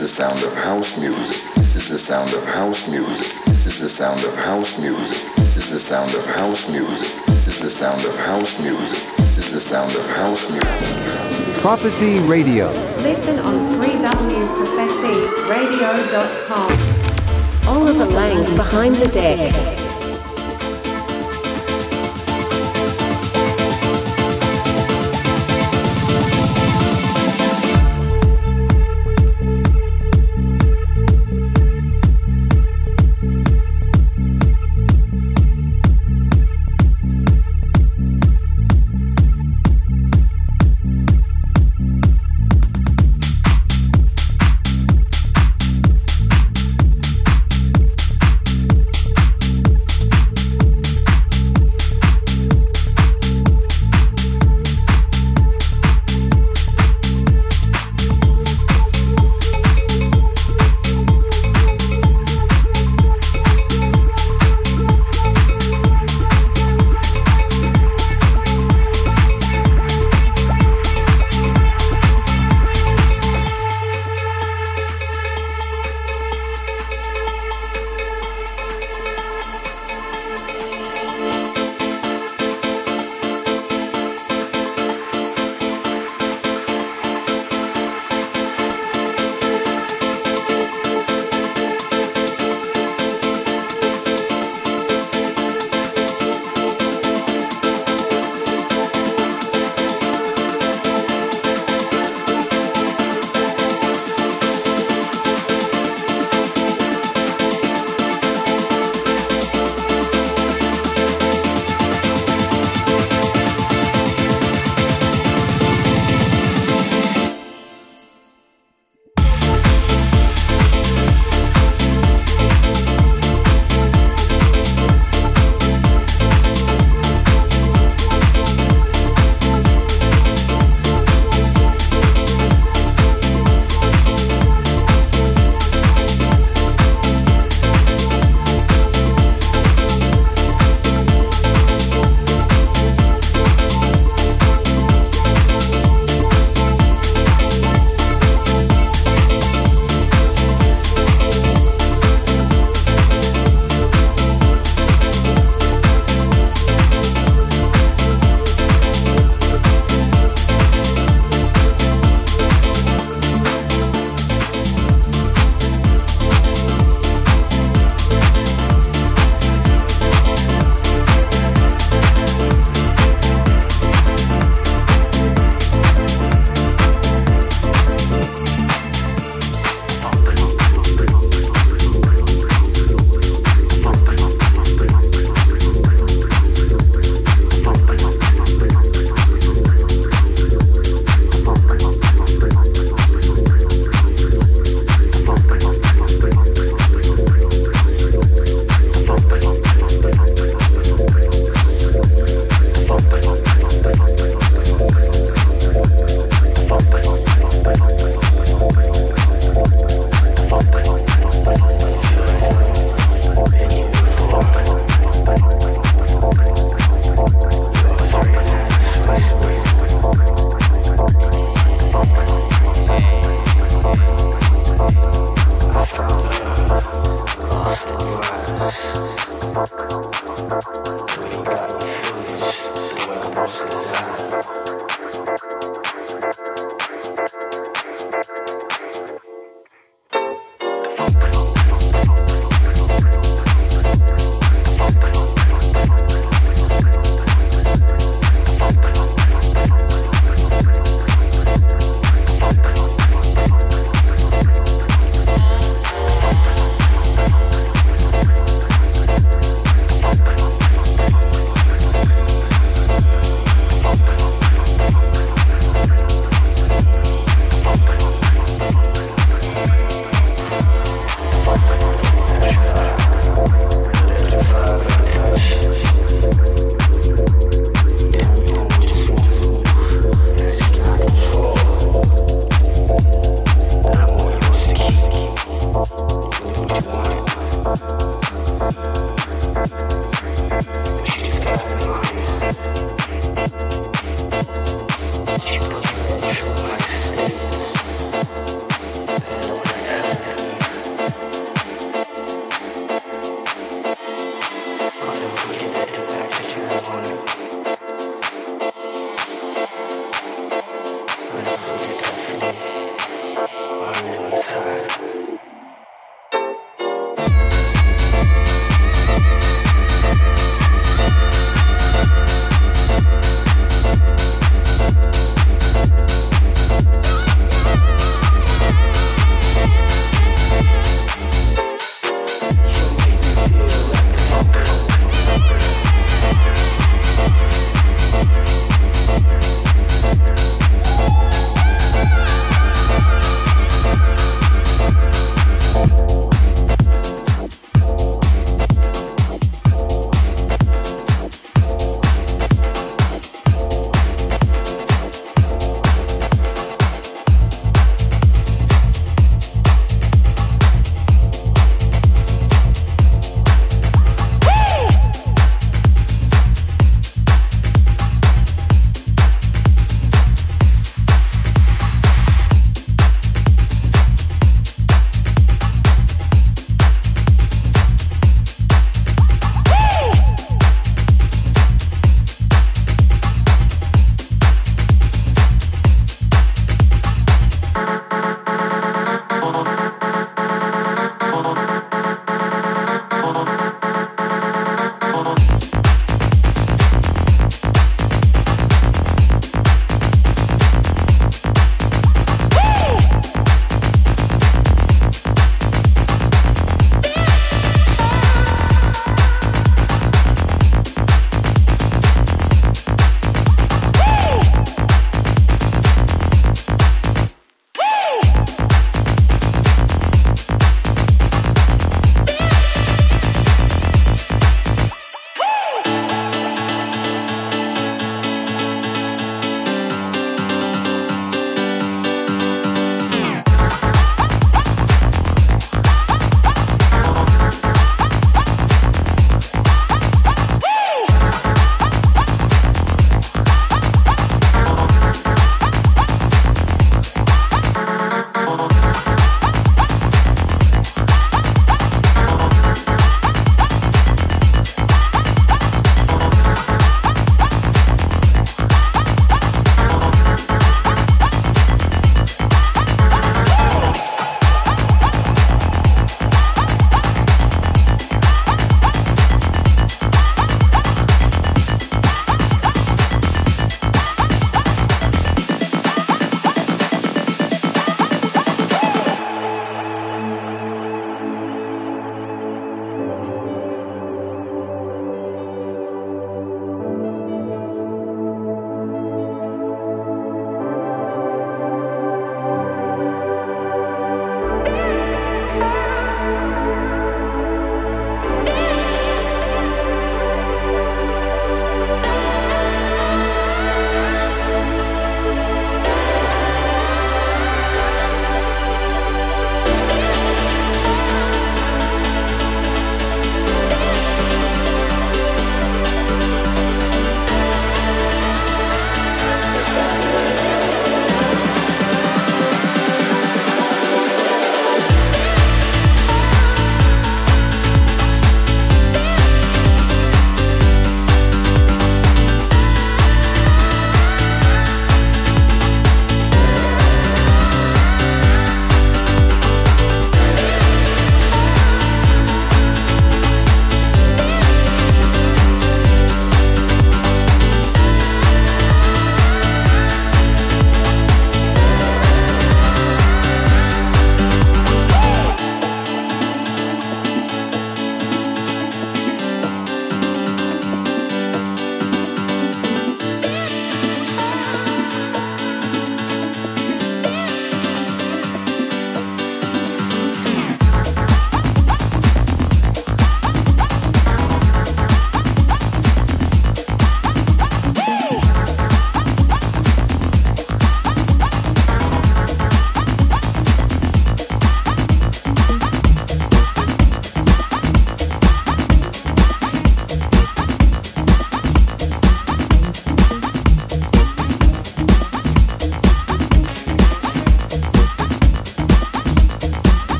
is the sound of house music. This is the sound of house music. This is the sound of house music. This is the sound of house music. This is the sound of house music. This is the sound of house music. Prophecy Radio. Listen on 3wprophecyradio.com. Oliver Lang behind the deck.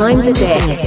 Behind the deck.